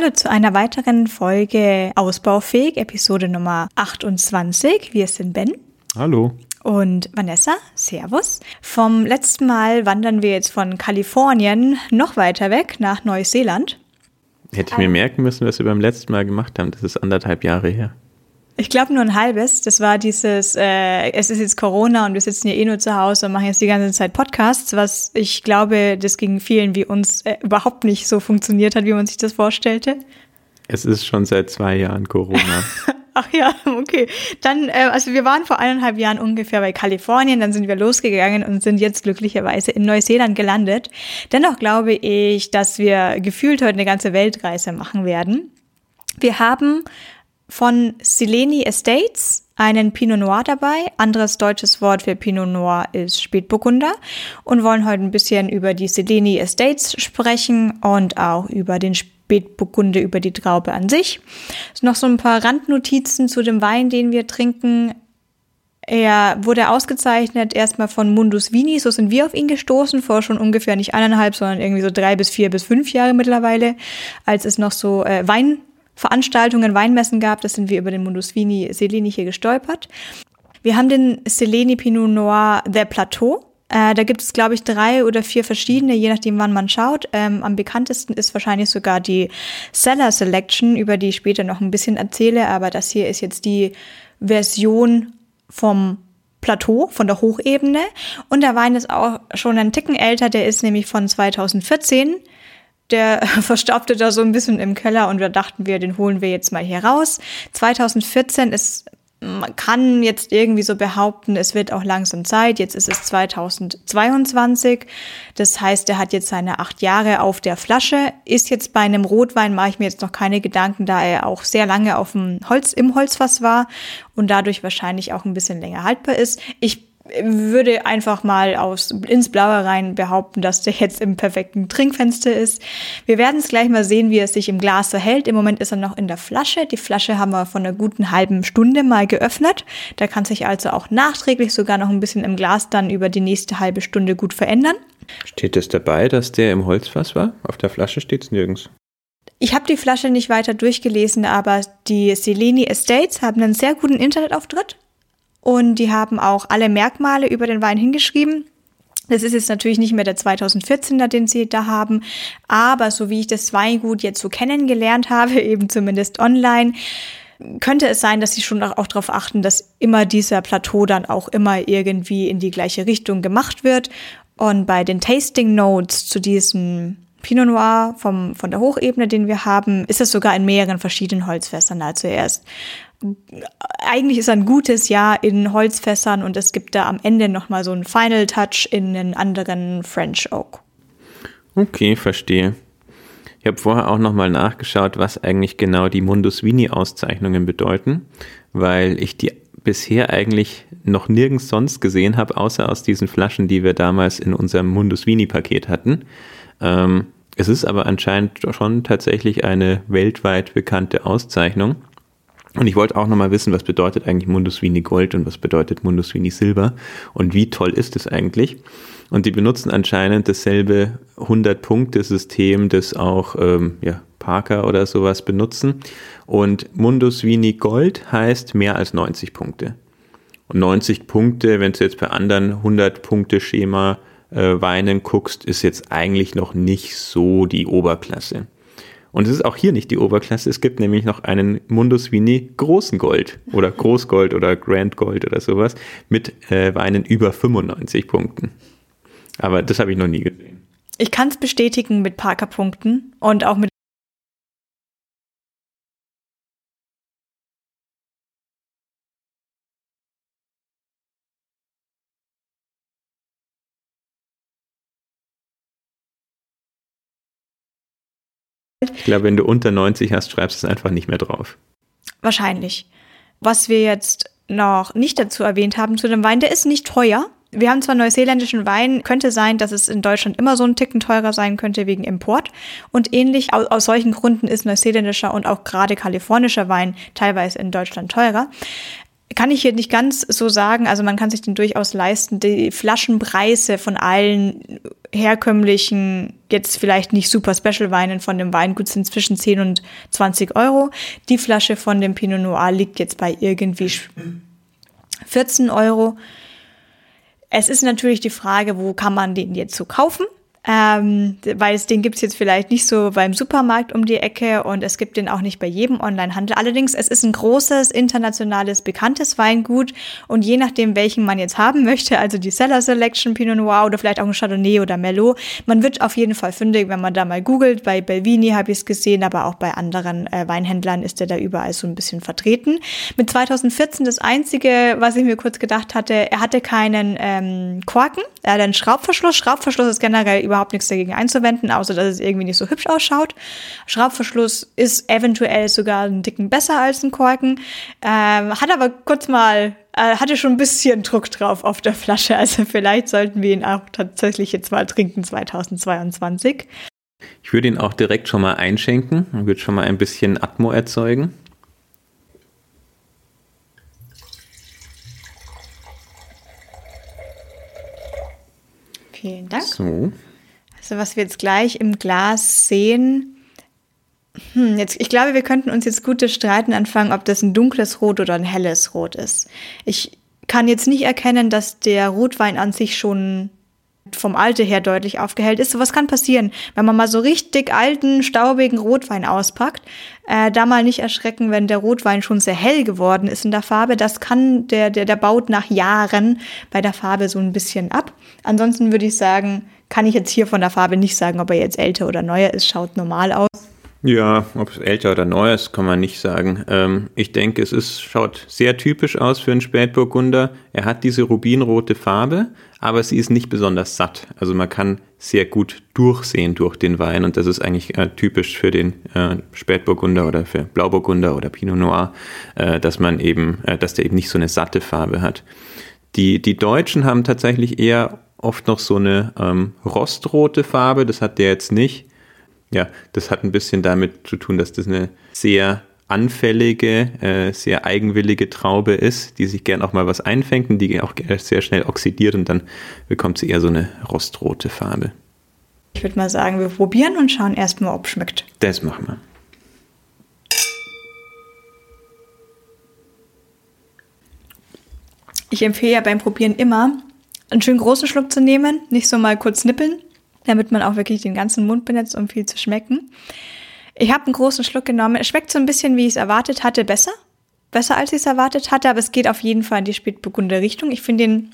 Hallo zu einer weiteren Folge Ausbaufähig, Episode Nummer 28. Wir sind Ben. Hallo. Und Vanessa, Servus. Vom letzten Mal wandern wir jetzt von Kalifornien noch weiter weg nach Neuseeland. Hätte ich mir merken müssen, was wir beim letzten Mal gemacht haben. Das ist anderthalb Jahre her. Ich glaube nur ein halbes. Das war dieses, äh, es ist jetzt Corona und wir sitzen hier eh nur zu Hause und machen jetzt die ganze Zeit Podcasts, was ich glaube, das ging vielen wie uns äh, überhaupt nicht so funktioniert hat, wie man sich das vorstellte. Es ist schon seit zwei Jahren Corona. Ach ja, okay. Dann, äh, also wir waren vor eineinhalb Jahren ungefähr bei Kalifornien, dann sind wir losgegangen und sind jetzt glücklicherweise in Neuseeland gelandet. Dennoch glaube ich, dass wir gefühlt heute eine ganze Weltreise machen werden. Wir haben von Sileni Estates einen Pinot Noir dabei. Anderes deutsches Wort für Pinot Noir ist Spätburgunder und wollen heute ein bisschen über die Sileni Estates sprechen und auch über den Spätburgunder, über die Traube an sich. Es noch so ein paar Randnotizen zu dem Wein, den wir trinken. Er wurde ausgezeichnet erstmal von Mundus Vini, so sind wir auf ihn gestoßen, vor schon ungefähr nicht eineinhalb, sondern irgendwie so drei bis vier bis fünf Jahre mittlerweile, als es noch so äh, Wein Veranstaltungen, Weinmessen gab. Das sind wir über den Mundus Vini Seleni hier gestolpert. Wir haben den Seleni Pinot Noir Der Plateau. Äh, da gibt es, glaube ich, drei oder vier verschiedene, je nachdem, wann man schaut. Ähm, am bekanntesten ist wahrscheinlich sogar die Seller Selection, über die ich später noch ein bisschen erzähle. Aber das hier ist jetzt die Version vom Plateau, von der Hochebene. Und der Wein ist auch schon ein Ticken älter, der ist nämlich von 2014 der verstaubte da so ein bisschen im Keller und wir dachten wir, den holen wir jetzt mal hier raus. 2014 ist man kann jetzt irgendwie so behaupten, es wird auch langsam Zeit. Jetzt ist es 2022. Das heißt, er hat jetzt seine acht Jahre auf der Flasche. Ist jetzt bei einem Rotwein, mache ich mir jetzt noch keine Gedanken, da er auch sehr lange auf dem Holz, im Holzfass war und dadurch wahrscheinlich auch ein bisschen länger haltbar ist. Ich würde einfach mal aus, ins Blaue rein behaupten, dass der jetzt im perfekten Trinkfenster ist. Wir werden es gleich mal sehen, wie er sich im Glas verhält. Im Moment ist er noch in der Flasche. Die Flasche haben wir von einer guten halben Stunde mal geöffnet. Da kann sich also auch nachträglich sogar noch ein bisschen im Glas dann über die nächste halbe Stunde gut verändern. Steht es dabei, dass der im Holzfass war? Auf der Flasche steht es nirgends. Ich habe die Flasche nicht weiter durchgelesen, aber die Seleni Estates haben einen sehr guten Internetauftritt und die haben auch alle Merkmale über den Wein hingeschrieben. Das ist jetzt natürlich nicht mehr der 2014er, den sie da haben, aber so wie ich das Weingut jetzt so kennengelernt habe, eben zumindest online, könnte es sein, dass sie schon auch darauf achten, dass immer dieser Plateau dann auch immer irgendwie in die gleiche Richtung gemacht wird. Und bei den Tasting Notes zu diesem Pinot Noir vom, von der Hochebene, den wir haben, ist es sogar in mehreren verschiedenen Holzfässern. Also erst eigentlich ist ein gutes Jahr in Holzfässern und es gibt da am Ende nochmal so einen Final Touch in einen anderen French Oak. Okay, verstehe. Ich habe vorher auch nochmal nachgeschaut, was eigentlich genau die Mundus Vini Auszeichnungen bedeuten, weil ich die bisher eigentlich noch nirgends sonst gesehen habe, außer aus diesen Flaschen, die wir damals in unserem Mundus Vini Paket hatten. Ähm, es ist aber anscheinend schon tatsächlich eine weltweit bekannte Auszeichnung. Und ich wollte auch nochmal wissen, was bedeutet eigentlich Mundus Vini Gold und was bedeutet Mundus Vini Silber und wie toll ist es eigentlich? Und die benutzen anscheinend dasselbe 100-Punkte-System, das auch ähm, ja, Parker oder sowas benutzen. Und Mundus Vini Gold heißt mehr als 90 Punkte. Und 90 Punkte, wenn du jetzt bei anderen 100-Punkte-Schema äh, Weinen guckst, ist jetzt eigentlich noch nicht so die Oberklasse. Und es ist auch hier nicht die Oberklasse. Es gibt nämlich noch einen Mundus Vini großen Gold oder Großgold oder Grand Gold oder sowas mit äh, Weinen über 95 Punkten. Aber das habe ich noch nie gesehen. Ich kann es bestätigen mit Parker-Punkten und auch mit Ich glaube, wenn du unter 90 hast, schreibst du es einfach nicht mehr drauf. Wahrscheinlich. Was wir jetzt noch nicht dazu erwähnt haben zu dem Wein, der ist nicht teuer. Wir haben zwar neuseeländischen Wein, könnte sein, dass es in Deutschland immer so ein Ticken teurer sein könnte wegen Import. Und ähnlich aus, aus solchen Gründen ist neuseeländischer und auch gerade kalifornischer Wein teilweise in Deutschland teurer. Kann ich hier nicht ganz so sagen. Also man kann sich den durchaus leisten. Die Flaschenpreise von allen herkömmlichen, jetzt vielleicht nicht super Special Weinen von dem Weingut sind zwischen 10 und 20 Euro. Die Flasche von dem Pinot Noir liegt jetzt bei irgendwie 14 Euro. Es ist natürlich die Frage, wo kann man den jetzt so kaufen? Ähm, weil es den gibt's jetzt vielleicht nicht so beim Supermarkt um die Ecke und es gibt den auch nicht bei jedem Onlinehandel. Allerdings, es ist ein großes, internationales, bekanntes Weingut und je nachdem, welchen man jetzt haben möchte, also die Seller Selection Pinot Noir oder vielleicht auch ein Chardonnay oder Merlot, man wird auf jeden Fall fündig, wenn man da mal googelt. Bei Belvini habe ich es gesehen, aber auch bei anderen äh, Weinhändlern ist der da überall so ein bisschen vertreten. Mit 2014 das einzige, was ich mir kurz gedacht hatte, er hatte keinen ähm, Korken, er hat einen Schraubverschluss. Schraubverschluss ist generell über überhaupt nichts dagegen einzuwenden, außer dass es irgendwie nicht so hübsch ausschaut. Schraubverschluss ist eventuell sogar einen dicken besser als ein Korken. Ähm, hat aber kurz mal, äh, hatte schon ein bisschen Druck drauf auf der Flasche. Also vielleicht sollten wir ihn auch tatsächlich jetzt mal trinken 2022. Ich würde ihn auch direkt schon mal einschenken und würde schon mal ein bisschen Atmo erzeugen. Vielen Dank. So. Also was wir jetzt gleich im Glas sehen, hm, jetzt, ich glaube, wir könnten uns jetzt gute Streiten anfangen, ob das ein dunkles Rot oder ein helles Rot ist. Ich kann jetzt nicht erkennen, dass der Rotwein an sich schon vom Alter her deutlich aufgehellt ist. So was kann passieren, wenn man mal so richtig alten, staubigen Rotwein auspackt. Äh, da mal nicht erschrecken, wenn der Rotwein schon sehr hell geworden ist in der Farbe. Das kann, der, der, der baut nach Jahren bei der Farbe so ein bisschen ab. Ansonsten würde ich sagen, kann ich jetzt hier von der Farbe nicht sagen, ob er jetzt älter oder neuer ist. Schaut normal aus. Ja, ob es älter oder neu ist, kann man nicht sagen. Ähm, ich denke, es ist, schaut sehr typisch aus für einen Spätburgunder. Er hat diese rubinrote Farbe, aber sie ist nicht besonders satt. Also man kann sehr gut durchsehen durch den Wein und das ist eigentlich äh, typisch für den äh, Spätburgunder oder für Blauburgunder oder Pinot Noir, äh, dass man eben, äh, dass der eben nicht so eine satte Farbe hat. Die, die Deutschen haben tatsächlich eher oft noch so eine ähm, rostrote Farbe. Das hat der jetzt nicht. Ja, das hat ein bisschen damit zu tun, dass das eine sehr anfällige, äh, sehr eigenwillige Traube ist, die sich gern auch mal was einfängt und die auch sehr schnell oxidiert und dann bekommt sie eher so eine rostrote Farbe. Ich würde mal sagen, wir probieren und schauen erstmal, ob es schmeckt. Das machen wir. Ich empfehle ja beim Probieren immer, einen schönen großen Schluck zu nehmen, nicht so mal kurz nippeln, damit man auch wirklich den ganzen Mund benetzt, um viel zu schmecken. Ich habe einen großen Schluck genommen. Es schmeckt so ein bisschen, wie ich es erwartet hatte, besser. Besser, als ich es erwartet hatte, aber es geht auf jeden Fall in die Spätburgunder Richtung. Ich finde den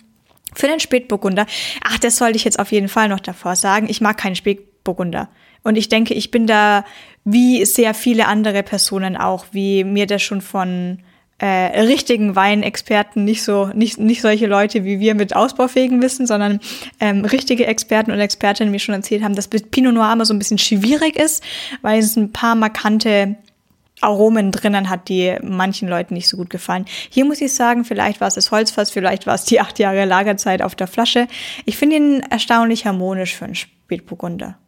für den Spätburgunder, ach, das sollte ich jetzt auf jeden Fall noch davor sagen. Ich mag keinen Spätburgunder. Und ich denke, ich bin da wie sehr viele andere Personen auch, wie mir das schon von äh, richtigen Weinexperten, nicht so, nicht, nicht solche Leute wie wir mit ausbaufähigen Wissen, sondern ähm, richtige Experten und Expertinnen mir schon erzählt haben, dass Pinot Noir immer so ein bisschen schwierig ist, weil es ein paar markante Aromen drinnen hat, die manchen Leuten nicht so gut gefallen. Hier muss ich sagen, vielleicht war es das Holzfass, vielleicht war es die acht Jahre Lagerzeit auf der Flasche. Ich finde ihn erstaunlich harmonisch für einen Spätburgunder.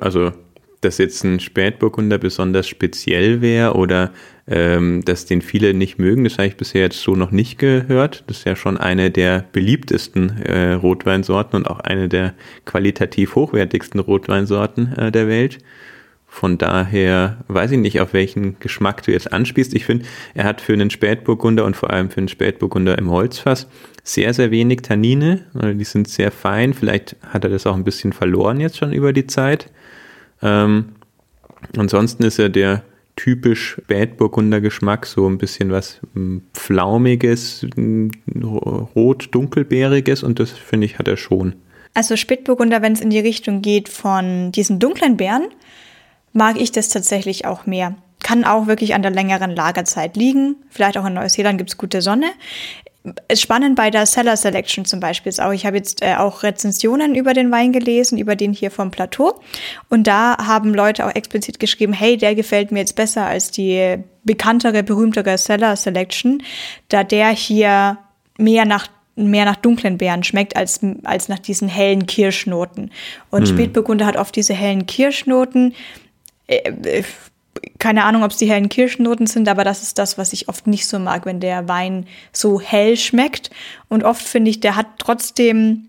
Also dass jetzt ein Spätburgunder besonders speziell wäre oder ähm, dass den viele nicht mögen, das habe ich bisher jetzt so noch nicht gehört. Das ist ja schon eine der beliebtesten äh, Rotweinsorten und auch eine der qualitativ hochwertigsten Rotweinsorten äh, der Welt. Von daher weiß ich nicht, auf welchen Geschmack du jetzt anspielst. Ich finde, er hat für einen Spätburgunder und vor allem für einen Spätburgunder im Holzfass sehr, sehr wenig Tannine. Die sind sehr fein. Vielleicht hat er das auch ein bisschen verloren jetzt schon über die Zeit. Ähm, ansonsten ist er der typisch Spätburgunder Geschmack, so ein bisschen was hm, Flaumiges, hm, rot-dunkelbeeriges und das finde ich hat er schon. Also Spätburgunder, wenn es in die Richtung geht von diesen dunklen Beeren, mag ich das tatsächlich auch mehr. Kann auch wirklich an der längeren Lagerzeit liegen. Vielleicht auch in Neuseeland gibt es gute Sonne spannend bei der Seller Selection zum Beispiel ist auch, ich habe jetzt äh, auch Rezensionen über den Wein gelesen, über den hier vom Plateau. Und da haben Leute auch explizit geschrieben, hey, der gefällt mir jetzt besser als die bekanntere, berühmtere Seller Selection, da der hier mehr nach mehr nach dunklen Beeren schmeckt als, als nach diesen hellen Kirschnoten. Und hm. Spätburgunder hat oft diese hellen Kirschnoten. Äh, äh, keine Ahnung, ob es die hellen Kirschnoten sind, aber das ist das, was ich oft nicht so mag, wenn der Wein so hell schmeckt. Und oft finde ich, der hat trotzdem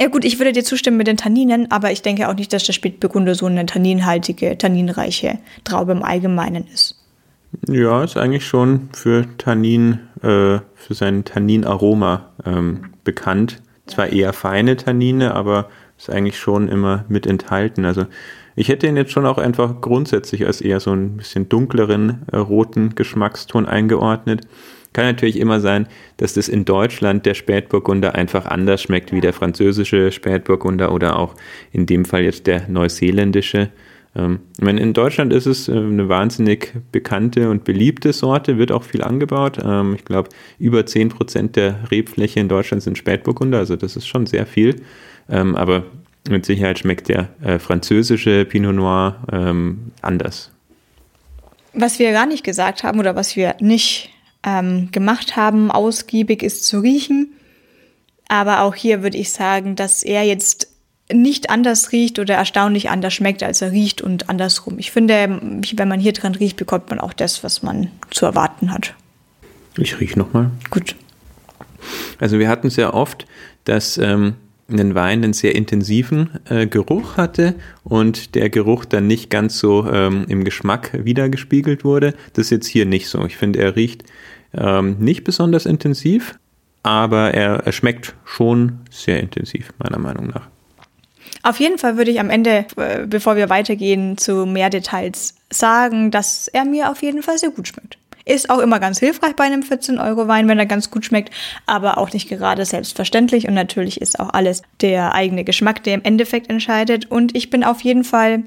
ja gut, ich würde dir zustimmen mit den Tanninen, aber ich denke auch nicht, dass der Spätburgunder so eine tanninhaltige, tanninreiche Traube im Allgemeinen ist. Ja, ist eigentlich schon für Tannin, äh, für sein Tanninaroma ähm, bekannt. Zwar eher feine Tannine, aber ist eigentlich schon immer mit enthalten. Also ich hätte ihn jetzt schon auch einfach grundsätzlich als eher so ein bisschen dunkleren äh, roten Geschmackston eingeordnet. Kann natürlich immer sein, dass das in Deutschland der Spätburgunder einfach anders schmeckt wie der französische Spätburgunder oder auch in dem Fall jetzt der neuseeländische. Ähm, ich meine, in Deutschland ist es äh, eine wahnsinnig bekannte und beliebte Sorte, wird auch viel angebaut. Ähm, ich glaube, über 10% der Rebfläche in Deutschland sind Spätburgunder, also das ist schon sehr viel. Ähm, aber mit Sicherheit schmeckt der äh, französische Pinot Noir ähm, anders. Was wir gar nicht gesagt haben oder was wir nicht ähm, gemacht haben, ausgiebig ist zu riechen. Aber auch hier würde ich sagen, dass er jetzt nicht anders riecht oder erstaunlich anders schmeckt, als er riecht und andersrum. Ich finde, wenn man hier dran riecht, bekommt man auch das, was man zu erwarten hat. Ich rieche nochmal. Gut. Also wir hatten sehr oft, dass ähm, ein Wein einen sehr intensiven äh, Geruch hatte und der Geruch dann nicht ganz so ähm, im Geschmack wiedergespiegelt wurde. Das ist jetzt hier nicht so. Ich finde, er riecht ähm, nicht besonders intensiv, aber er, er schmeckt schon sehr intensiv, meiner Meinung nach. Auf jeden Fall würde ich am Ende, äh, bevor wir weitergehen, zu mehr Details sagen, dass er mir auf jeden Fall sehr gut schmeckt. Ist auch immer ganz hilfreich bei einem 14-Euro-Wein, wenn er ganz gut schmeckt, aber auch nicht gerade selbstverständlich. Und natürlich ist auch alles der eigene Geschmack, der im Endeffekt entscheidet. Und ich bin auf jeden Fall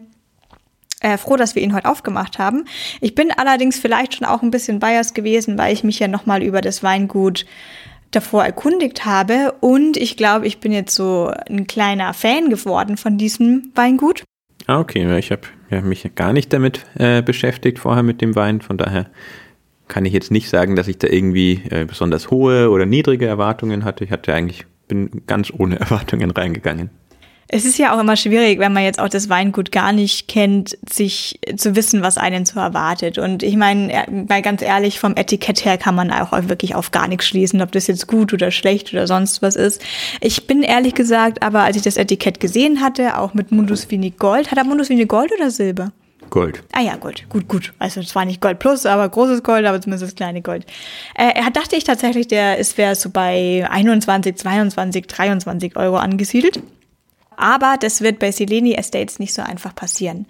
äh, froh, dass wir ihn heute aufgemacht haben. Ich bin allerdings vielleicht schon auch ein bisschen biased gewesen, weil ich mich ja nochmal über das Weingut davor erkundigt habe. Und ich glaube, ich bin jetzt so ein kleiner Fan geworden von diesem Weingut. Ah, okay. Ich habe ja, mich gar nicht damit äh, beschäftigt vorher mit dem Wein. Von daher kann ich jetzt nicht sagen, dass ich da irgendwie äh, besonders hohe oder niedrige Erwartungen hatte. Ich hatte eigentlich, bin ganz ohne Erwartungen reingegangen. Es ist ja auch immer schwierig, wenn man jetzt auch das Weingut gar nicht kennt, sich zu wissen, was einen so erwartet. Und ich meine, mal ganz ehrlich, vom Etikett her kann man auch wirklich auf gar nichts schließen, ob das jetzt gut oder schlecht oder sonst was ist. Ich bin ehrlich gesagt, aber als ich das Etikett gesehen hatte, auch mit Mundus Vini Gold, hat er Mundus Vini Gold oder Silber? Gold. Ah ja, Gold. Gut, gut. Also zwar nicht Gold plus, aber großes Gold, aber zumindest das kleine Gold. Äh, er dachte ich tatsächlich, der ist wäre so bei 21, 22, 23 Euro angesiedelt. Aber das wird bei Sileni Estates nicht so einfach passieren.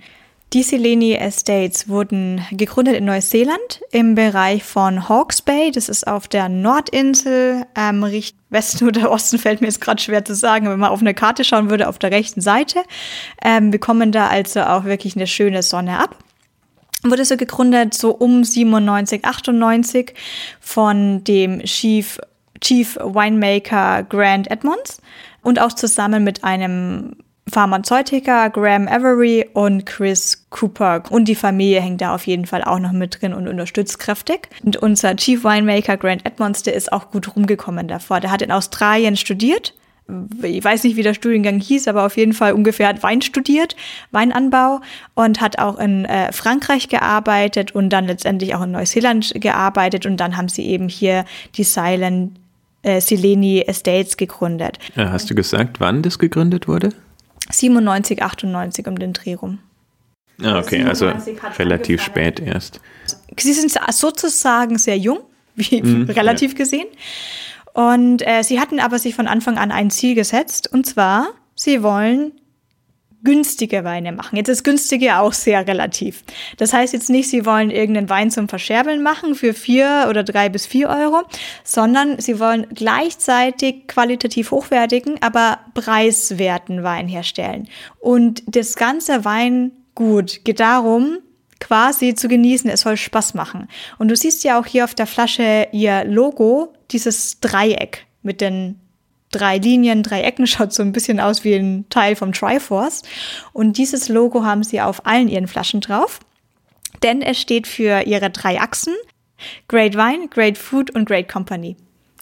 Die Sileni Estates wurden gegründet in Neuseeland im Bereich von Hawke's Bay. Das ist auf der Nordinsel, ähm, Westen oder Osten fällt mir jetzt gerade schwer zu sagen. Wenn man auf eine Karte schauen würde, auf der rechten Seite. Ähm, bekommen da also auch wirklich eine schöne Sonne ab wurde so gegründet, so um 97, 98 von dem Chief, Chief Winemaker Grant Edmonds und auch zusammen mit einem Pharmazeutiker Graham Avery und Chris Cooper. Und die Familie hängt da auf jeden Fall auch noch mit drin und unterstützt kräftig. Und unser Chief Winemaker Grant Edmonds, der ist auch gut rumgekommen davor. Der hat in Australien studiert. Ich weiß nicht, wie der Studiengang hieß, aber auf jeden Fall ungefähr hat Wein studiert, Weinanbau und hat auch in äh, Frankreich gearbeitet und dann letztendlich auch in Neuseeland gearbeitet und dann haben sie eben hier die Silent äh, Sileni Estates gegründet. Ja, hast du gesagt, wann das gegründet wurde? 97, 98 um den Dreh rum. Ah, okay, also relativ spät erst. Sie sind sozusagen sehr jung, wie mhm, relativ ja. gesehen. Und äh, sie hatten aber sich von Anfang an ein Ziel gesetzt, und zwar, sie wollen günstige Weine machen. Jetzt ist günstige auch sehr relativ. Das heißt jetzt nicht, Sie wollen irgendeinen Wein zum Verscherbeln machen für vier oder drei bis vier Euro, sondern Sie wollen gleichzeitig qualitativ hochwertigen, aber preiswerten Wein herstellen. Und das ganze Weingut geht darum, quasi zu genießen. Es soll Spaß machen. Und du siehst ja auch hier auf der Flasche ihr Logo, dieses Dreieck mit den drei Linien, drei Ecken, schaut so ein bisschen aus wie ein Teil vom Triforce. Und dieses Logo haben sie auf allen ihren Flaschen drauf, denn es steht für ihre drei Achsen, Great Wine, Great Food und Great Company.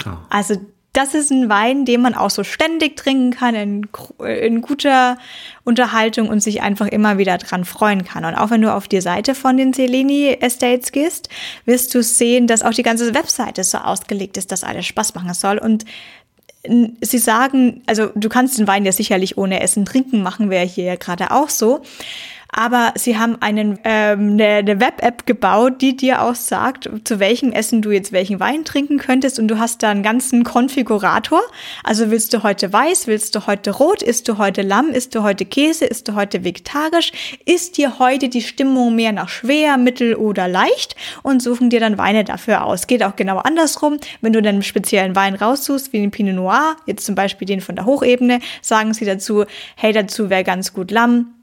Oh. Also das ist ein Wein, den man auch so ständig trinken kann, in, in, guter Unterhaltung und sich einfach immer wieder dran freuen kann. Und auch wenn du auf die Seite von den Seleni Estates gehst, wirst du sehen, dass auch die ganze Webseite so ausgelegt ist, dass alles Spaß machen soll. Und sie sagen, also du kannst den Wein ja sicherlich ohne Essen trinken, machen wir hier ja gerade auch so aber sie haben einen, ähm, eine, eine Web-App gebaut, die dir auch sagt, zu welchem Essen du jetzt welchen Wein trinken könntest und du hast da einen ganzen Konfigurator. Also willst du heute weiß, willst du heute rot, isst du heute Lamm, isst du heute Käse, isst du heute vegetarisch, ist dir heute die Stimmung mehr nach schwer, mittel oder leicht und suchen dir dann Weine dafür aus. Geht auch genau andersrum. Wenn du dann einen speziellen Wein raussuchst, wie den Pinot Noir, jetzt zum Beispiel den von der Hochebene, sagen sie dazu, hey, dazu wäre ganz gut Lamm,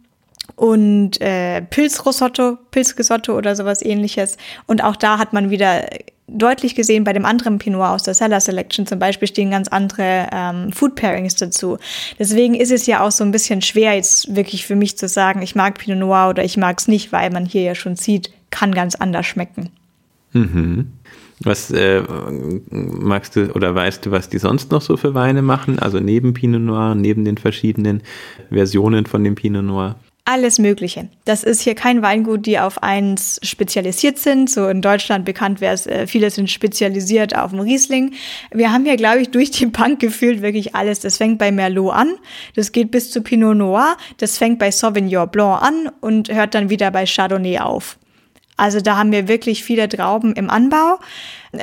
und äh, Pilzrisotto, Pilzrisotto oder sowas ähnliches. Und auch da hat man wieder deutlich gesehen, bei dem anderen Pinot aus der Cellar Selection zum Beispiel stehen ganz andere ähm, Food Pairings dazu. Deswegen ist es ja auch so ein bisschen schwer, jetzt wirklich für mich zu sagen, ich mag Pinot Noir oder ich mag es nicht, weil man hier ja schon sieht, kann ganz anders schmecken. Mhm. Was äh, magst du oder weißt du, was die sonst noch so für Weine machen? Also neben Pinot Noir, neben den verschiedenen Versionen von dem Pinot Noir? Alles Mögliche. Das ist hier kein Weingut, die auf eins spezialisiert sind. So in Deutschland bekannt wäre es, äh, viele sind spezialisiert auf dem Riesling. Wir haben hier, glaube ich, durch die Bank gefühlt wirklich alles. Das fängt bei Merlot an, das geht bis zu Pinot Noir, das fängt bei Sauvignon Blanc an und hört dann wieder bei Chardonnay auf. Also da haben wir wirklich viele Trauben im Anbau.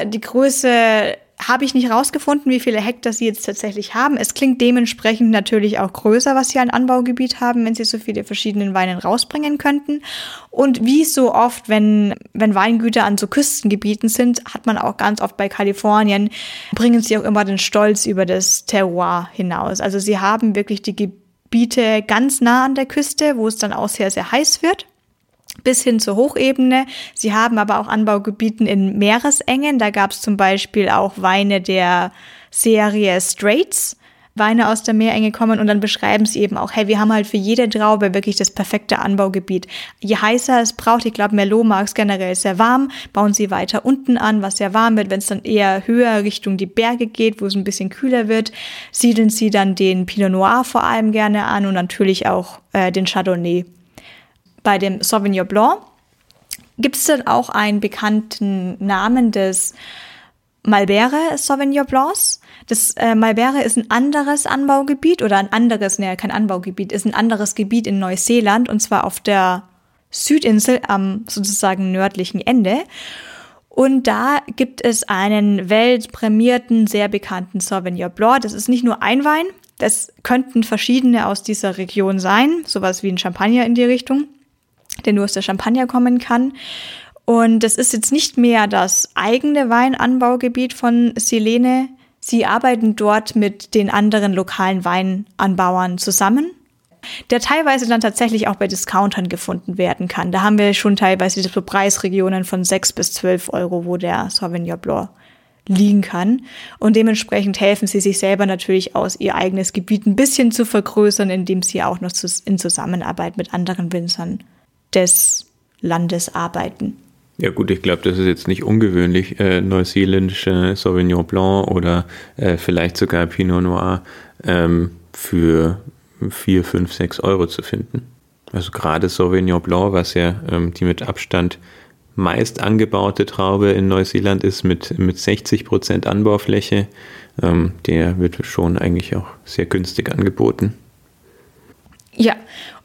Die Größe habe ich nicht rausgefunden, wie viele Hektar sie jetzt tatsächlich haben. Es klingt dementsprechend natürlich auch größer, was sie an Anbaugebiet haben, wenn sie so viele verschiedene Weine rausbringen könnten. Und wie so oft, wenn, wenn Weingüter an so Küstengebieten sind, hat man auch ganz oft bei Kalifornien, bringen sie auch immer den Stolz über das Terroir hinaus. Also sie haben wirklich die Gebiete ganz nah an der Küste, wo es dann auch sehr, sehr heiß wird bis hin zur Hochebene. Sie haben aber auch Anbaugebieten in Meeresengen. Da gab es zum Beispiel auch Weine der Serie Straits. Weine aus der Meerenge kommen und dann beschreiben sie eben auch, hey, wir haben halt für jede Traube wirklich das perfekte Anbaugebiet. Je heißer es braucht, ich glaube, Merlot mag es generell sehr warm, bauen sie weiter unten an, was sehr warm wird. Wenn es dann eher höher Richtung die Berge geht, wo es ein bisschen kühler wird, siedeln sie dann den Pinot Noir vor allem gerne an und natürlich auch äh, den Chardonnay bei dem Sauvignon Blanc gibt es dann auch einen bekannten Namen des Malbere Sauvignon Blancs. Das äh, Malbere ist ein anderes Anbaugebiet oder ein anderes, ne, kein Anbaugebiet, ist ein anderes Gebiet in Neuseeland und zwar auf der Südinsel am sozusagen nördlichen Ende. Und da gibt es einen weltprämierten, sehr bekannten Sauvignon Blanc. Das ist nicht nur ein Wein, das könnten verschiedene aus dieser Region sein, sowas wie ein Champagner in die Richtung der nur aus der Champagner kommen kann. Und das ist jetzt nicht mehr das eigene Weinanbaugebiet von Silene. Sie arbeiten dort mit den anderen lokalen Weinanbauern zusammen, der teilweise dann tatsächlich auch bei Discountern gefunden werden kann. Da haben wir schon teilweise so Preisregionen von 6 bis 12 Euro, wo der Sauvignon Blanc liegen kann. Und dementsprechend helfen sie sich selber natürlich aus, ihr eigenes Gebiet ein bisschen zu vergrößern, indem sie auch noch in Zusammenarbeit mit anderen Winzern des Landes arbeiten. Ja gut, ich glaube, das ist jetzt nicht ungewöhnlich, äh, neuseeländische Sauvignon Blanc oder äh, vielleicht sogar Pinot Noir ähm, für 4, 5, 6 Euro zu finden. Also gerade Sauvignon Blanc, was ja ähm, die mit Abstand meist angebaute Traube in Neuseeland ist, mit, mit 60 Prozent Anbaufläche, ähm, der wird schon eigentlich auch sehr günstig angeboten. Ja,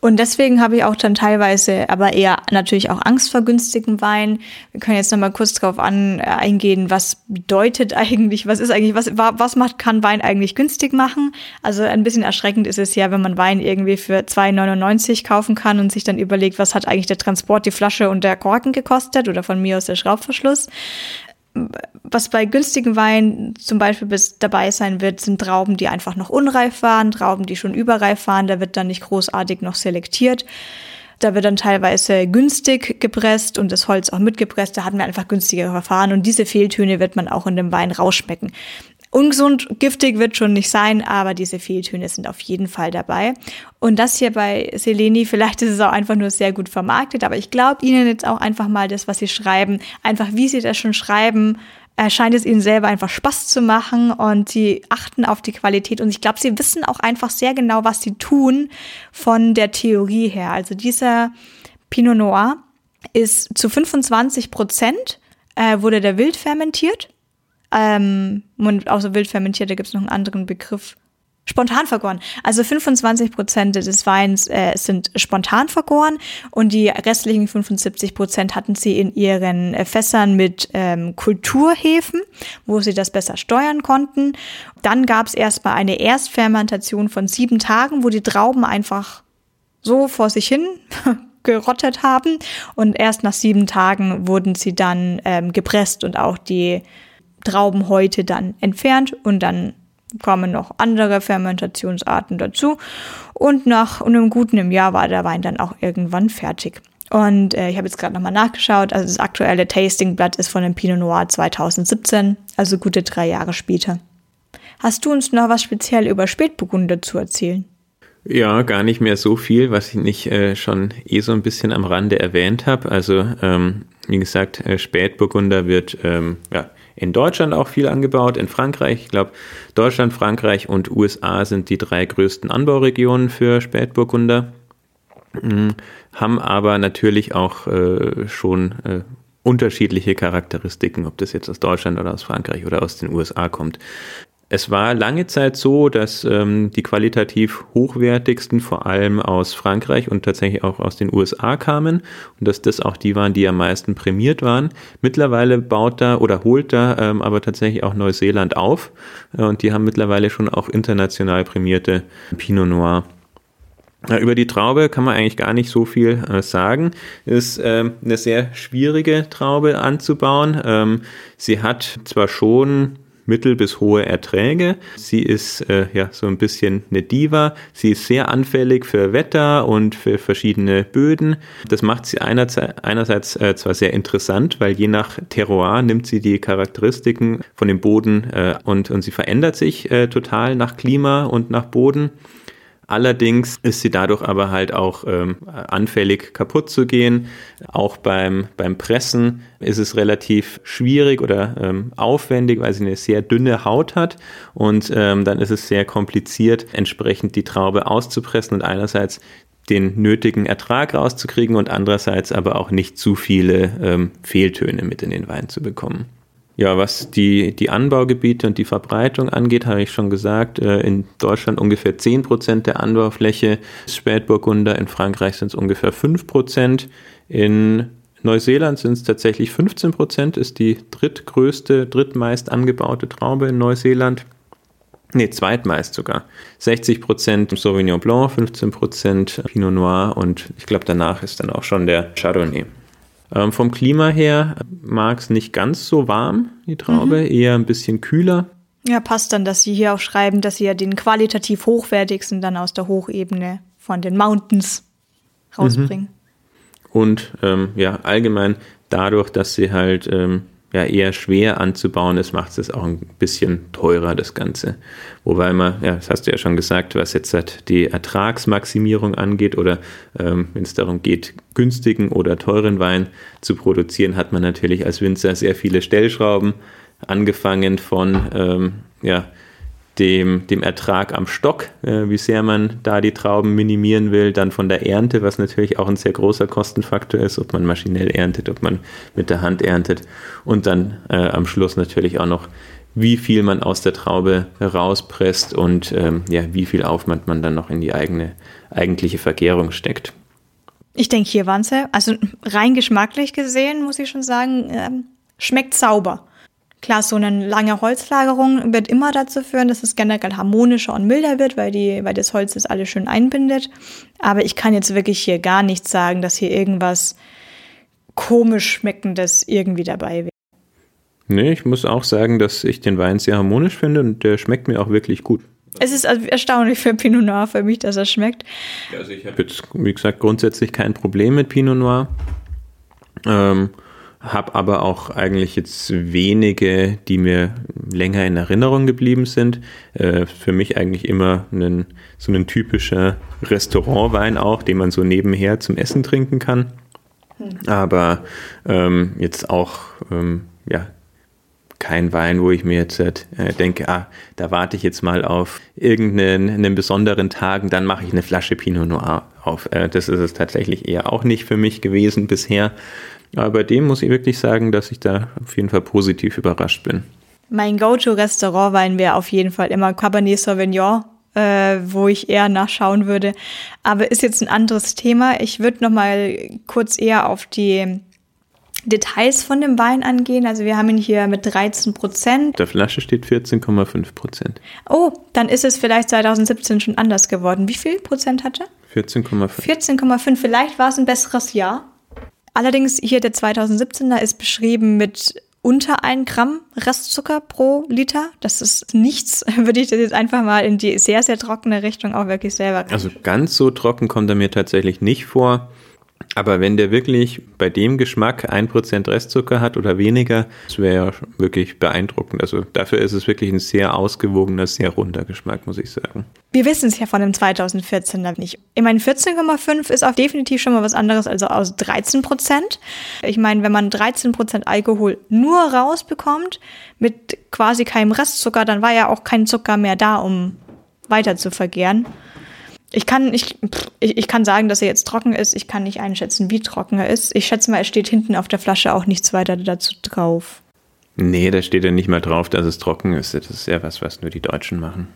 und deswegen habe ich auch dann teilweise aber eher natürlich auch Angst vor günstigen Wein. Wir können jetzt nochmal kurz darauf an, äh, eingehen, was bedeutet eigentlich, was ist eigentlich, was, was macht, kann Wein eigentlich günstig machen? Also ein bisschen erschreckend ist es ja, wenn man Wein irgendwie für 2,99 kaufen kann und sich dann überlegt, was hat eigentlich der Transport, die Flasche und der Korken gekostet oder von mir aus der Schraubverschluss was bei günstigen Weinen zum Beispiel bis dabei sein wird, sind Trauben, die einfach noch unreif waren, Trauben, die schon überreif waren. Da wird dann nicht großartig noch selektiert. Da wird dann teilweise günstig gepresst und das Holz auch mitgepresst. Da hatten wir einfach günstigere Verfahren und diese Fehltöne wird man auch in dem Wein rausschmecken. Ungesund, giftig wird schon nicht sein, aber diese Fehltöne sind auf jeden Fall dabei. Und das hier bei Seleni, vielleicht ist es auch einfach nur sehr gut vermarktet, aber ich glaube Ihnen jetzt auch einfach mal das, was Sie schreiben, einfach wie Sie das schon schreiben, scheint es ihnen selber einfach Spaß zu machen und sie achten auf die Qualität und ich glaube, sie wissen auch einfach sehr genau, was sie tun von der Theorie her. Also dieser Pinot Noir ist zu 25 Prozent äh, wurde der wild fermentiert. Ähm, und außer wild fermentiert, da gibt es noch einen anderen Begriff. Spontan vergoren. Also 25 Prozent des Weins äh, sind spontan vergoren und die restlichen 75 Prozent hatten sie in ihren äh, Fässern mit ähm, Kulturhefen, wo sie das besser steuern konnten. Dann gab es erstmal eine Erstfermentation von sieben Tagen, wo die Trauben einfach so vor sich hin gerottet haben und erst nach sieben Tagen wurden sie dann ähm, gepresst und auch die Traubenhäute dann entfernt und dann kommen noch andere Fermentationsarten dazu. Und nach einem guten Jahr war der Wein dann auch irgendwann fertig. Und äh, ich habe jetzt gerade nochmal nachgeschaut. Also das aktuelle Tastingblatt ist von dem Pinot Noir 2017, also gute drei Jahre später. Hast du uns noch was speziell über Spätburgunder zu erzählen? Ja, gar nicht mehr so viel, was ich nicht äh, schon eh so ein bisschen am Rande erwähnt habe. Also, ähm, wie gesagt, äh, Spätburgunder wird ähm, ja, in Deutschland auch viel angebaut, in Frankreich. Ich glaube, Deutschland, Frankreich und USA sind die drei größten Anbauregionen für Spätburgunder. Mhm, haben aber natürlich auch äh, schon äh, unterschiedliche Charakteristiken, ob das jetzt aus Deutschland oder aus Frankreich oder aus den USA kommt. Es war lange Zeit so, dass ähm, die qualitativ hochwertigsten vor allem aus Frankreich und tatsächlich auch aus den USA kamen und dass das auch die waren, die am meisten prämiert waren. Mittlerweile baut da oder holt da ähm, aber tatsächlich auch Neuseeland auf äh, und die haben mittlerweile schon auch international prämierte Pinot Noir. Über die Traube kann man eigentlich gar nicht so viel äh, sagen. Ist äh, eine sehr schwierige Traube anzubauen. Ähm, sie hat zwar schon mittel bis hohe Erträge. Sie ist äh, ja so ein bisschen eine Diva. Sie ist sehr anfällig für Wetter und für verschiedene Böden. Das macht sie einerseits, einerseits äh, zwar sehr interessant, weil je nach Terroir nimmt sie die Charakteristiken von dem Boden äh, und, und sie verändert sich äh, total nach Klima und nach Boden. Allerdings ist sie dadurch aber halt auch ähm, anfällig kaputt zu gehen. Auch beim, beim Pressen ist es relativ schwierig oder ähm, aufwendig, weil sie eine sehr dünne Haut hat. Und ähm, dann ist es sehr kompliziert, entsprechend die Traube auszupressen und einerseits den nötigen Ertrag rauszukriegen und andererseits aber auch nicht zu viele ähm, Fehltöne mit in den Wein zu bekommen. Ja, was die, die Anbaugebiete und die Verbreitung angeht, habe ich schon gesagt, äh, in Deutschland ungefähr 10 Prozent der Anbaufläche Spätburgunder, in Frankreich sind es ungefähr 5 Prozent, in Neuseeland sind es tatsächlich 15 Prozent, ist die drittgrößte, drittmeist angebaute Traube in Neuseeland. Nee, zweitmeist sogar. 60 Prozent Sauvignon Blanc, 15 Prozent Pinot Noir und ich glaube danach ist dann auch schon der Chardonnay. Ähm, vom Klima her mag es nicht ganz so warm, die Traube, mhm. eher ein bisschen kühler. Ja, passt dann, dass Sie hier auch schreiben, dass Sie ja den qualitativ hochwertigsten dann aus der Hochebene von den Mountains rausbringen. Mhm. Und ähm, ja, allgemein dadurch, dass sie halt ähm, ja eher schwer anzubauen ist, macht es auch ein bisschen teurer, das Ganze. Wobei man, ja, das hast du ja schon gesagt, was jetzt halt die Ertragsmaximierung angeht oder ähm, wenn es darum geht, günstigen oder teuren Wein zu produzieren, hat man natürlich als Winzer sehr viele Stellschrauben, angefangen von ähm, ja, dem, dem Ertrag am Stock, äh, wie sehr man da die Trauben minimieren will, dann von der Ernte, was natürlich auch ein sehr großer Kostenfaktor ist, ob man maschinell erntet, ob man mit der Hand erntet und dann äh, am Schluss natürlich auch noch, wie viel man aus der Traube rauspresst und ähm, ja, wie viel Aufwand man dann noch in die eigene eigentliche Vergärung steckt. Ich denke, hier waren sie, also rein geschmacklich gesehen, muss ich schon sagen, ähm, schmeckt sauber. Klar, so eine lange Holzlagerung wird immer dazu führen, dass es generell harmonischer und milder wird, weil, die, weil das Holz das alles schön einbindet. Aber ich kann jetzt wirklich hier gar nicht sagen, dass hier irgendwas komisch schmeckendes irgendwie dabei wäre. Nee, ich muss auch sagen, dass ich den Wein sehr harmonisch finde und der schmeckt mir auch wirklich gut. Es ist also erstaunlich für Pinot Noir für mich, dass er schmeckt. Also ich habe jetzt, wie gesagt, grundsätzlich kein Problem mit Pinot Noir. Ähm, habe aber auch eigentlich jetzt wenige, die mir länger in Erinnerung geblieben sind. Äh, für mich eigentlich immer einen, so ein typischer Restaurantwein auch, den man so nebenher zum Essen trinken kann. Hm. Aber ähm, jetzt auch ähm, ja, kein Wein, wo ich mir jetzt äh, denke, ah, da warte ich jetzt mal auf irgendeinen einen besonderen Tagen, dann mache ich eine Flasche Pinot Noir auf. Äh, das ist es tatsächlich eher auch nicht für mich gewesen bisher. Aber bei dem muss ich wirklich sagen, dass ich da auf jeden Fall positiv überrascht bin. Mein Go-To-Restaurantwein wäre auf jeden Fall immer Cabernet Sauvignon, äh, wo ich eher nachschauen würde. Aber ist jetzt ein anderes Thema. Ich würde noch mal kurz eher auf die Details von dem Wein angehen. Also wir haben ihn hier mit 13 Prozent. Der Flasche steht 14,5 Prozent. Oh, dann ist es vielleicht 2017 schon anders geworden. Wie viel Prozent hatte? 14,5. 14,5. Vielleicht war es ein besseres Jahr. Allerdings hier der 2017er ist beschrieben mit unter ein Gramm Restzucker pro Liter. Das ist nichts, würde ich das jetzt einfach mal in die sehr, sehr trockene Richtung auch wirklich selber. Also ganz so trocken kommt er mir tatsächlich nicht vor. Aber wenn der wirklich bei dem Geschmack ein Prozent Restzucker hat oder weniger, das wäre ja wirklich beeindruckend. Also dafür ist es wirklich ein sehr ausgewogener, sehr runder Geschmack, muss ich sagen. Wir wissen es ja von dem 2014er nicht. Ich meine, 14,5 ist auch definitiv schon mal was anderes als aus 13 Prozent. Ich meine, wenn man 13 Prozent Alkohol nur rausbekommt, mit quasi keinem Restzucker, dann war ja auch kein Zucker mehr da, um weiter zu vergären. Ich kann, ich, ich, ich kann sagen, dass er jetzt trocken ist. Ich kann nicht einschätzen, wie trocken er ist. Ich schätze mal, es steht hinten auf der Flasche auch nichts weiter dazu drauf. Nee, da steht ja nicht mal drauf, dass es trocken ist. Das ist ja was, was nur die Deutschen machen.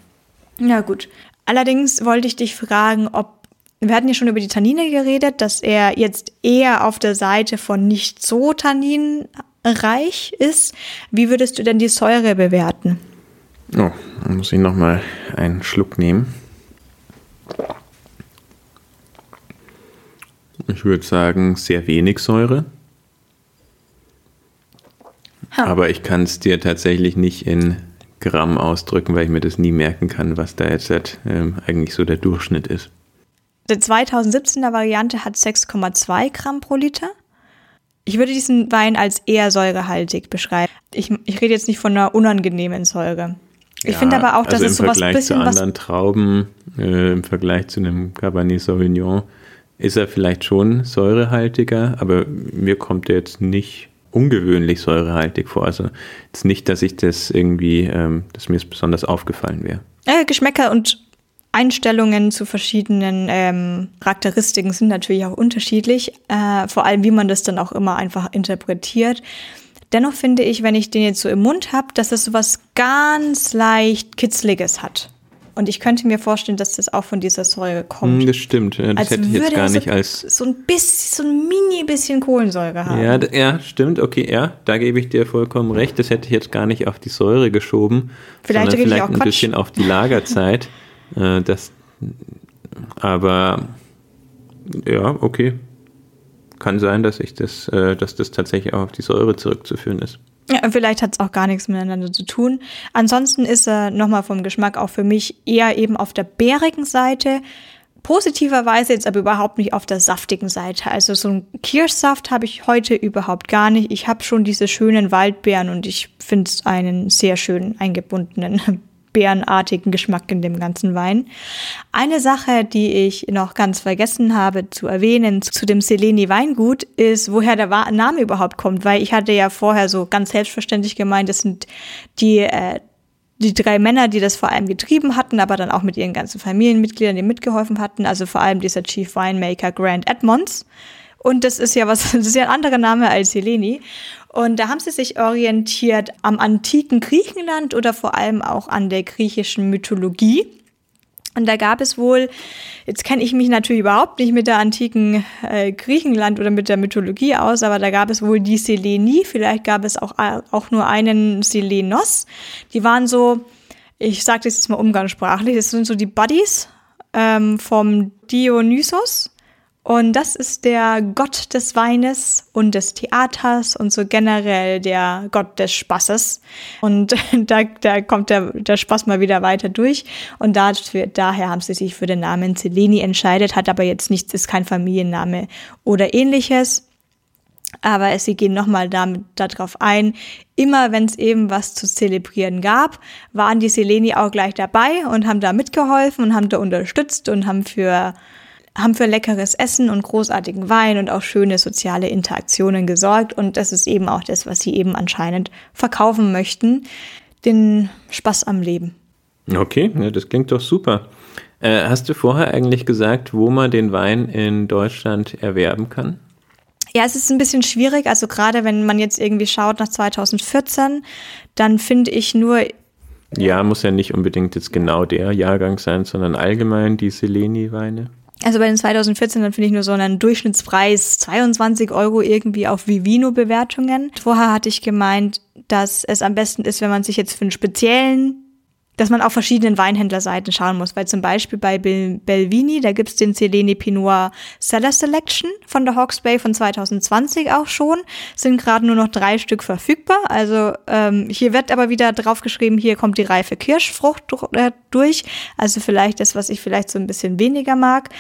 Ja, gut. Allerdings wollte ich dich fragen, ob. Wir hatten ja schon über die Tannine geredet, dass er jetzt eher auf der Seite von nicht so tanninreich ist. Wie würdest du denn die Säure bewerten? Oh, dann muss ich nochmal einen Schluck nehmen. Ich würde sagen, sehr wenig Säure. Ha. Aber ich kann es dir tatsächlich nicht in Gramm ausdrücken, weil ich mir das nie merken kann, was da jetzt halt, äh, eigentlich so der Durchschnitt ist. Die 2017er Variante hat 6,2 Gramm pro Liter. Ich würde diesen Wein als eher säurehaltig beschreiben. Ich, ich rede jetzt nicht von einer unangenehmen Säure. Ich ja, finde aber auch, dass also es sowas bisschen. Vergleich zu anderen Trauben, äh, im Vergleich zu einem Cabernet Sauvignon, ist er vielleicht schon säurehaltiger, aber mir kommt er jetzt nicht ungewöhnlich säurehaltig vor. Also jetzt nicht, dass ich das irgendwie, ähm, dass mir es besonders aufgefallen wäre. Äh, Geschmäcker und Einstellungen zu verschiedenen ähm, Charakteristiken sind natürlich auch unterschiedlich, äh, vor allem wie man das dann auch immer einfach interpretiert. Dennoch finde ich, wenn ich den jetzt so im Mund habe, dass es so was ganz leicht Kitzliges hat. Und ich könnte mir vorstellen, dass das auch von dieser Säure kommt. Hm, das stimmt. Das als hätte ich jetzt gar nicht so, als. So ein bisschen, so ein mini bisschen Kohlensäure haben. Ja, ja, stimmt. Okay, ja, da gebe ich dir vollkommen recht. Das hätte ich jetzt gar nicht auf die Säure geschoben. Vielleicht, sondern vielleicht auch ein Quatsch. bisschen auf die Lagerzeit. äh, das, aber ja, okay. Kann sein, dass ich das, äh, dass das tatsächlich auch auf die Säure zurückzuführen ist. Ja, vielleicht hat es auch gar nichts miteinander zu tun. Ansonsten ist er nochmal vom Geschmack auch für mich eher eben auf der bärigen Seite. Positiverweise jetzt aber überhaupt nicht auf der saftigen Seite. Also so ein Kirschsaft habe ich heute überhaupt gar nicht. Ich habe schon diese schönen Waldbeeren und ich finde es einen sehr schön eingebundenen beerenartigen Geschmack in dem ganzen Wein. Eine Sache, die ich noch ganz vergessen habe zu erwähnen zu dem Seleni Weingut, ist, woher der Name überhaupt kommt, weil ich hatte ja vorher so ganz selbstverständlich gemeint, das sind die äh, die drei Männer, die das vor allem getrieben hatten, aber dann auch mit ihren ganzen Familienmitgliedern, die mitgeholfen hatten, also vor allem dieser Chief Winemaker Grant Edmonds. Und das ist ja was, das ist ja ein anderer Name als Heleni. Und da haben sie sich orientiert am antiken Griechenland oder vor allem auch an der griechischen Mythologie. Und da gab es wohl, jetzt kenne ich mich natürlich überhaupt nicht mit der antiken äh, Griechenland oder mit der Mythologie aus, aber da gab es wohl die Seleni, vielleicht gab es auch, auch nur einen Selenos. Die waren so, ich sage das jetzt mal umgangssprachlich, das sind so die Buddies ähm, vom Dionysos. Und das ist der Gott des Weines und des Theaters und so generell der Gott des Spaßes. Und da, da kommt der, der Spaß mal wieder weiter durch. Und dafür, daher haben sie sich für den Namen Seleni entscheidet, hat aber jetzt nichts, ist kein Familienname oder ähnliches. Aber sie gehen nochmal darauf ein. Immer wenn es eben was zu zelebrieren gab, waren die Seleni auch gleich dabei und haben da mitgeholfen und haben da unterstützt und haben für haben für leckeres Essen und großartigen Wein und auch schöne soziale Interaktionen gesorgt. Und das ist eben auch das, was sie eben anscheinend verkaufen möchten. Den Spaß am Leben. Okay, ja, das klingt doch super. Äh, hast du vorher eigentlich gesagt, wo man den Wein in Deutschland erwerben kann? Ja, es ist ein bisschen schwierig. Also gerade wenn man jetzt irgendwie schaut nach 2014, dann finde ich nur. Ja, muss ja nicht unbedingt jetzt genau der Jahrgang sein, sondern allgemein die Seleni-Weine. Also bei den 2014, dann finde ich nur so einen Durchschnittspreis 22 Euro irgendwie auf Vivino-Bewertungen. Vorher hatte ich gemeint, dass es am besten ist, wenn man sich jetzt für einen speziellen dass man auf verschiedenen Weinhändlerseiten schauen muss, weil zum Beispiel bei Belvini, da gibt's den Celene Pinot Cellar Selection von der Hawks Bay von 2020 auch schon, sind gerade nur noch drei Stück verfügbar. Also ähm, hier wird aber wieder draufgeschrieben, hier kommt die reife Kirschfrucht äh, durch, also vielleicht das, was ich vielleicht so ein bisschen weniger mag.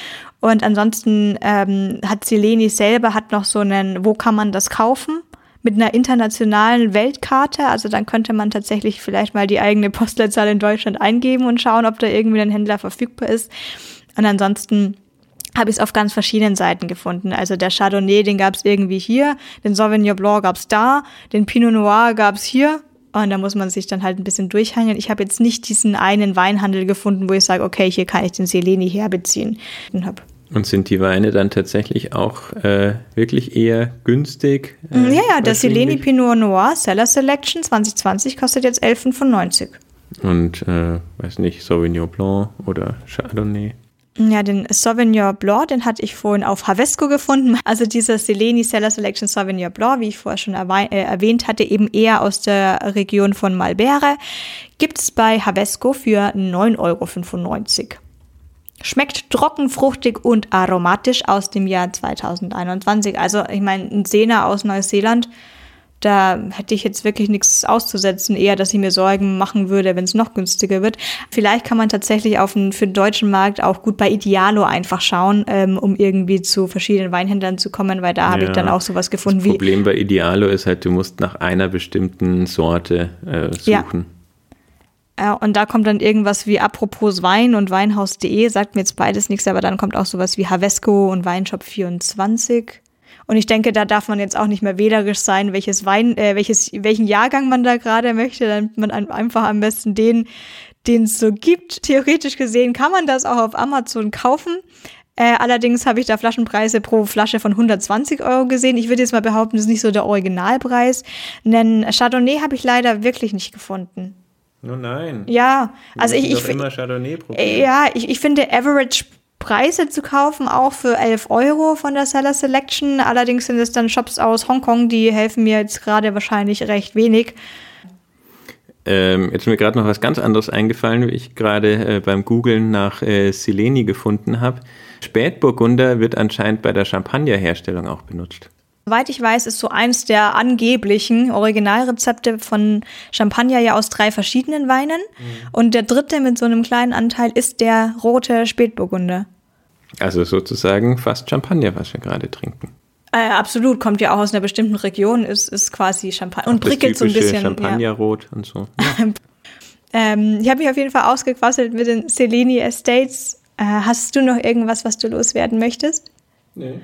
Und ansonsten ähm, hat Seleni selber hat noch so einen, wo kann man das kaufen? Mit einer internationalen Weltkarte. Also dann könnte man tatsächlich vielleicht mal die eigene Postleitzahl in Deutschland eingeben und schauen, ob da irgendwie ein Händler verfügbar ist. Und ansonsten habe ich es auf ganz verschiedenen Seiten gefunden. Also der Chardonnay, den gab es irgendwie hier, den Sauvignon Blanc gab es da, den Pinot Noir gab es hier. Und da muss man sich dann halt ein bisschen durchhangeln. Ich habe jetzt nicht diesen einen Weinhandel gefunden, wo ich sage, okay, hier kann ich den Seleni herbeziehen. Und habe und sind die Weine dann tatsächlich auch äh, wirklich eher günstig? Äh, ja, ja, das Sileni Pinot Noir Cellar Selection 2020 kostet jetzt 11,95. Und, äh, weiß nicht, Sauvignon Blanc oder Chardonnay? Ja, den Sauvignon Blanc, den hatte ich vorhin auf Havesco gefunden. Also dieser Seleni Cellar Selection Sauvignon Blanc, wie ich vorher schon äh, erwähnt hatte, eben eher aus der Region von Malbere, gibt es bei Havesco für 9,95 Euro. Schmeckt trocken, fruchtig und aromatisch aus dem Jahr 2021. Also ich meine, ein Sena aus Neuseeland, da hätte ich jetzt wirklich nichts auszusetzen, eher, dass ich mir Sorgen machen würde, wenn es noch günstiger wird. Vielleicht kann man tatsächlich auf den, für den deutschen Markt auch gut bei Idealo einfach schauen, ähm, um irgendwie zu verschiedenen Weinhändlern zu kommen, weil da ja, habe ich dann auch sowas gefunden. Das Problem bei Idealo ist halt, du musst nach einer bestimmten Sorte äh, suchen. Ja. Ja, und da kommt dann irgendwas wie apropos Wein und Weinhaus.de, sagt mir jetzt beides nichts, aber dann kommt auch sowas wie Havesco und Weinshop 24. Und ich denke, da darf man jetzt auch nicht mehr wählerisch sein, welches Wein, äh, welches, welchen Jahrgang man da gerade möchte. Dann man einfach am besten den, den es so gibt. Theoretisch gesehen kann man das auch auf Amazon kaufen. Äh, allerdings habe ich da Flaschenpreise pro Flasche von 120 Euro gesehen. Ich würde jetzt mal behaupten, das ist nicht so der Originalpreis. Denn Chardonnay habe ich leider wirklich nicht gefunden. Oh nein. Ja, also ich, ich, immer Chardonnay probieren. ja, ich, ich finde Average Preise zu kaufen, auch für 11 Euro von der Seller Selection. Allerdings sind es dann Shops aus Hongkong, die helfen mir jetzt gerade wahrscheinlich recht wenig. Ähm, jetzt ist mir gerade noch was ganz anderes eingefallen, wie ich gerade äh, beim Googlen nach äh, Sileni gefunden habe. Spätburgunder wird anscheinend bei der Champagnerherstellung auch benutzt. Soweit ich weiß, ist so eins der angeblichen Originalrezepte von Champagner ja aus drei verschiedenen Weinen. Mhm. Und der dritte mit so einem kleinen Anteil ist der rote Spätburgunder. Also sozusagen fast Champagner, was wir gerade trinken. Äh, absolut, kommt ja auch aus einer bestimmten Region, ist, ist quasi Champagner und prickelt so ein bisschen. Champagnerrot ja. und so. Ja. ähm, ich habe mich auf jeden Fall ausgequasselt mit den Seleni Estates. Äh, hast du noch irgendwas, was du loswerden möchtest? Nee.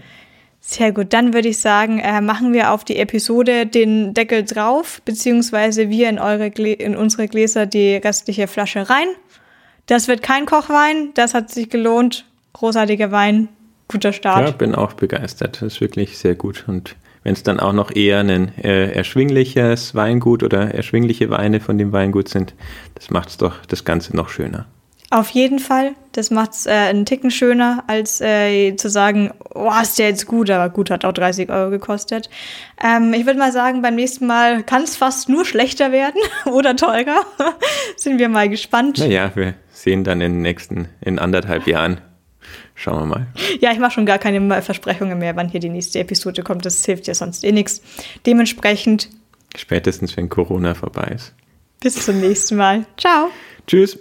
Sehr gut, dann würde ich sagen, äh, machen wir auf die Episode den Deckel drauf, beziehungsweise wir in, eure in unsere Gläser die restliche Flasche rein. Das wird kein Kochwein, das hat sich gelohnt. Großartiger Wein, guter Start. Ja, bin auch begeistert. Das ist wirklich sehr gut. Und wenn es dann auch noch eher ein äh, erschwingliches Weingut oder erschwingliche Weine von dem Weingut sind, das macht es doch das Ganze noch schöner. Auf jeden Fall. Das macht es äh, einen Ticken schöner, als äh, zu sagen, oh, ist der jetzt gut, aber gut, hat auch 30 Euro gekostet. Ähm, ich würde mal sagen, beim nächsten Mal kann es fast nur schlechter werden oder teurer. Sind wir mal gespannt. Naja, wir sehen dann in den nächsten, in anderthalb Jahren. Schauen wir mal. Ja, ich mache schon gar keine Versprechungen mehr, wann hier die nächste Episode kommt. Das hilft ja sonst eh nichts. Dementsprechend. Spätestens, wenn Corona vorbei ist. Bis zum nächsten Mal. Ciao. Tschüss.